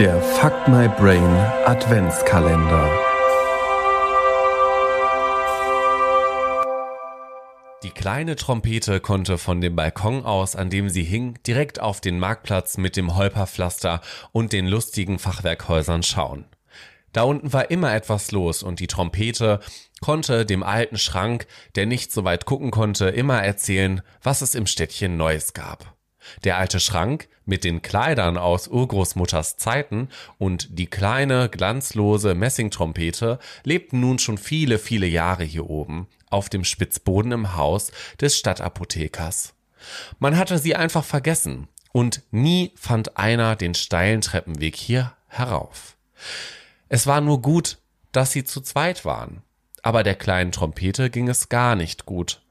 Der Fuck My Brain Adventskalender. Die kleine Trompete konnte von dem Balkon aus, an dem sie hing, direkt auf den Marktplatz mit dem Holperpflaster und den lustigen Fachwerkhäusern schauen. Da unten war immer etwas los und die Trompete konnte dem alten Schrank, der nicht so weit gucken konnte, immer erzählen, was es im Städtchen Neues gab. Der alte Schrank mit den Kleidern aus Urgroßmutters Zeiten und die kleine, glanzlose Messingtrompete lebten nun schon viele, viele Jahre hier oben, auf dem Spitzboden im Haus des Stadtapothekers. Man hatte sie einfach vergessen und nie fand einer den steilen Treppenweg hier herauf. Es war nur gut, dass sie zu zweit waren. Aber der kleinen Trompete ging es gar nicht gut.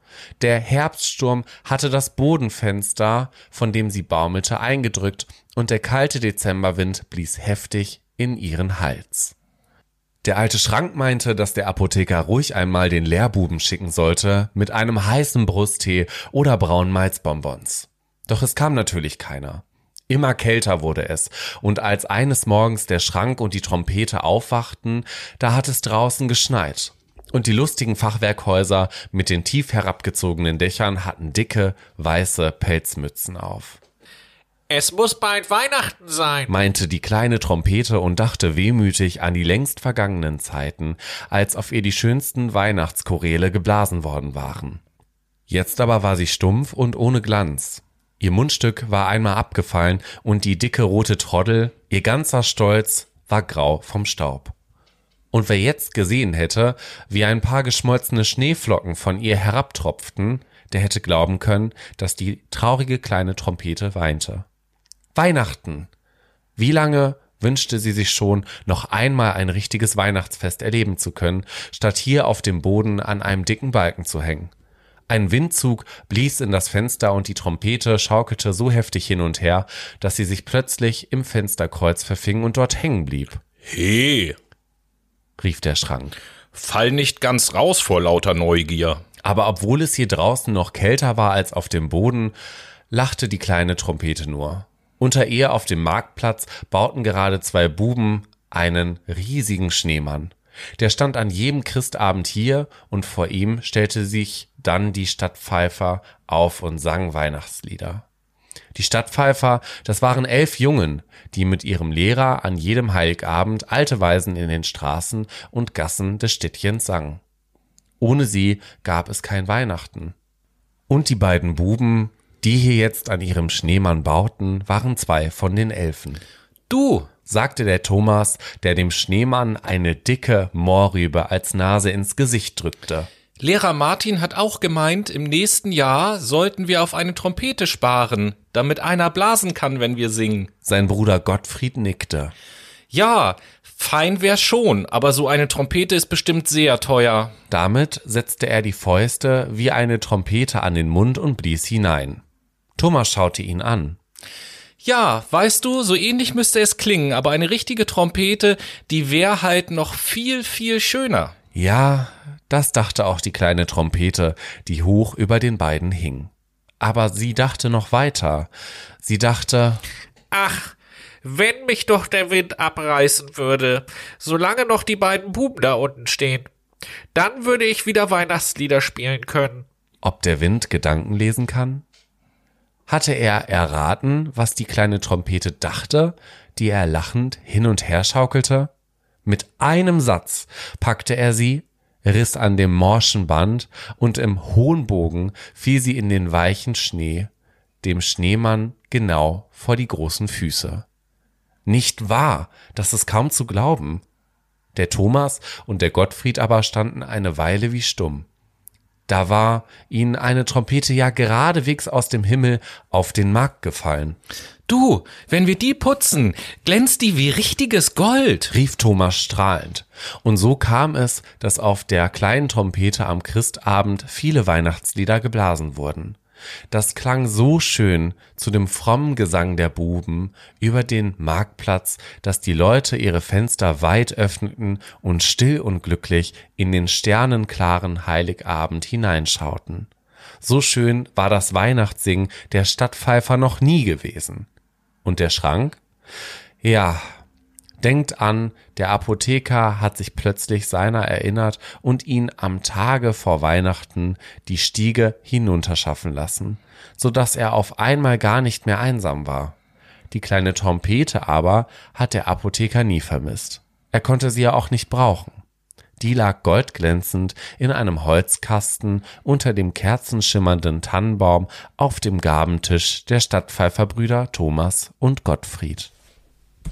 Der Herbststurm hatte das Bodenfenster, von dem sie baumelte, eingedrückt, und der kalte Dezemberwind blies heftig in ihren Hals. Der alte Schrank meinte, dass der Apotheker ruhig einmal den Lehrbuben schicken sollte mit einem heißen Brusttee oder braunen Malzbonbons. Doch es kam natürlich keiner. Immer kälter wurde es, und als eines Morgens der Schrank und die Trompete aufwachten, da hat es draußen geschneit. Und die lustigen Fachwerkhäuser mit den tief herabgezogenen Dächern hatten dicke, weiße Pelzmützen auf. Es muss bald Weihnachten sein, meinte die kleine Trompete und dachte wehmütig an die längst vergangenen Zeiten, als auf ihr die schönsten Weihnachtschoräle geblasen worden waren. Jetzt aber war sie stumpf und ohne Glanz. Ihr Mundstück war einmal abgefallen und die dicke rote Troddel, ihr ganzer Stolz, war grau vom Staub. Und wer jetzt gesehen hätte, wie ein paar geschmolzene Schneeflocken von ihr herabtropften, der hätte glauben können, dass die traurige kleine Trompete weinte. Weihnachten. Wie lange wünschte sie sich schon, noch einmal ein richtiges Weihnachtsfest erleben zu können, statt hier auf dem Boden an einem dicken Balken zu hängen. Ein Windzug blies in das Fenster und die Trompete schaukelte so heftig hin und her, dass sie sich plötzlich im Fensterkreuz verfing und dort hängen blieb. He, rief der Schrank. Fall nicht ganz raus vor lauter Neugier. Aber obwohl es hier draußen noch kälter war als auf dem Boden, lachte die kleine Trompete nur. Unter ihr auf dem Marktplatz bauten gerade zwei Buben einen riesigen Schneemann. Der stand an jedem Christabend hier und vor ihm stellte sich dann die Stadtpfeifer auf und sang Weihnachtslieder. Die Stadtpfeifer, das waren elf Jungen, die mit ihrem Lehrer an jedem Heiligabend alte Weisen in den Straßen und Gassen des Städtchens sangen. Ohne sie gab es kein Weihnachten. Und die beiden Buben, die hier jetzt an ihrem Schneemann bauten, waren zwei von den Elfen. Du, sagte der Thomas, der dem Schneemann eine dicke Mohrrübe als Nase ins Gesicht drückte. Lehrer Martin hat auch gemeint, im nächsten Jahr sollten wir auf eine Trompete sparen, damit einer blasen kann, wenn wir singen. Sein Bruder Gottfried nickte. Ja, fein wär's schon, aber so eine Trompete ist bestimmt sehr teuer. Damit setzte er die Fäuste wie eine Trompete an den Mund und blies hinein. Thomas schaute ihn an. Ja, weißt du, so ähnlich müsste es klingen, aber eine richtige Trompete, die wär halt noch viel, viel schöner. Ja, das dachte auch die kleine Trompete, die hoch über den beiden hing. Aber sie dachte noch weiter. Sie dachte, Ach, wenn mich doch der Wind abreißen würde, solange noch die beiden Buben da unten stehen. Dann würde ich wieder Weihnachtslieder spielen können. Ob der Wind Gedanken lesen kann? Hatte er erraten, was die kleine Trompete dachte, die er lachend hin und her schaukelte? Mit einem Satz packte er sie, riss an dem morschen Band und im hohen Bogen fiel sie in den weichen Schnee, dem Schneemann genau vor die großen Füße. Nicht wahr, das ist kaum zu glauben. Der Thomas und der Gottfried aber standen eine Weile wie stumm. Da war ihnen eine Trompete ja geradewegs aus dem Himmel auf den Markt gefallen. Du, wenn wir die putzen, glänzt die wie richtiges Gold, rief Thomas strahlend. Und so kam es, dass auf der kleinen Trompete am Christabend viele Weihnachtslieder geblasen wurden. Das klang so schön zu dem frommen Gesang der Buben über den Marktplatz, dass die Leute ihre Fenster weit öffneten und still und glücklich in den sternenklaren Heiligabend hineinschauten. So schön war das Weihnachtssingen der Stadtpfeifer noch nie gewesen. Und der Schrank? Ja, Denkt an, der Apotheker hat sich plötzlich seiner erinnert und ihn am Tage vor Weihnachten die Stiege hinunterschaffen lassen, so dass er auf einmal gar nicht mehr einsam war. Die kleine Trompete aber hat der Apotheker nie vermisst. Er konnte sie ja auch nicht brauchen. Die lag goldglänzend in einem Holzkasten unter dem kerzenschimmernden Tannenbaum auf dem Gabentisch der Stadtpfeiferbrüder Thomas und Gottfried.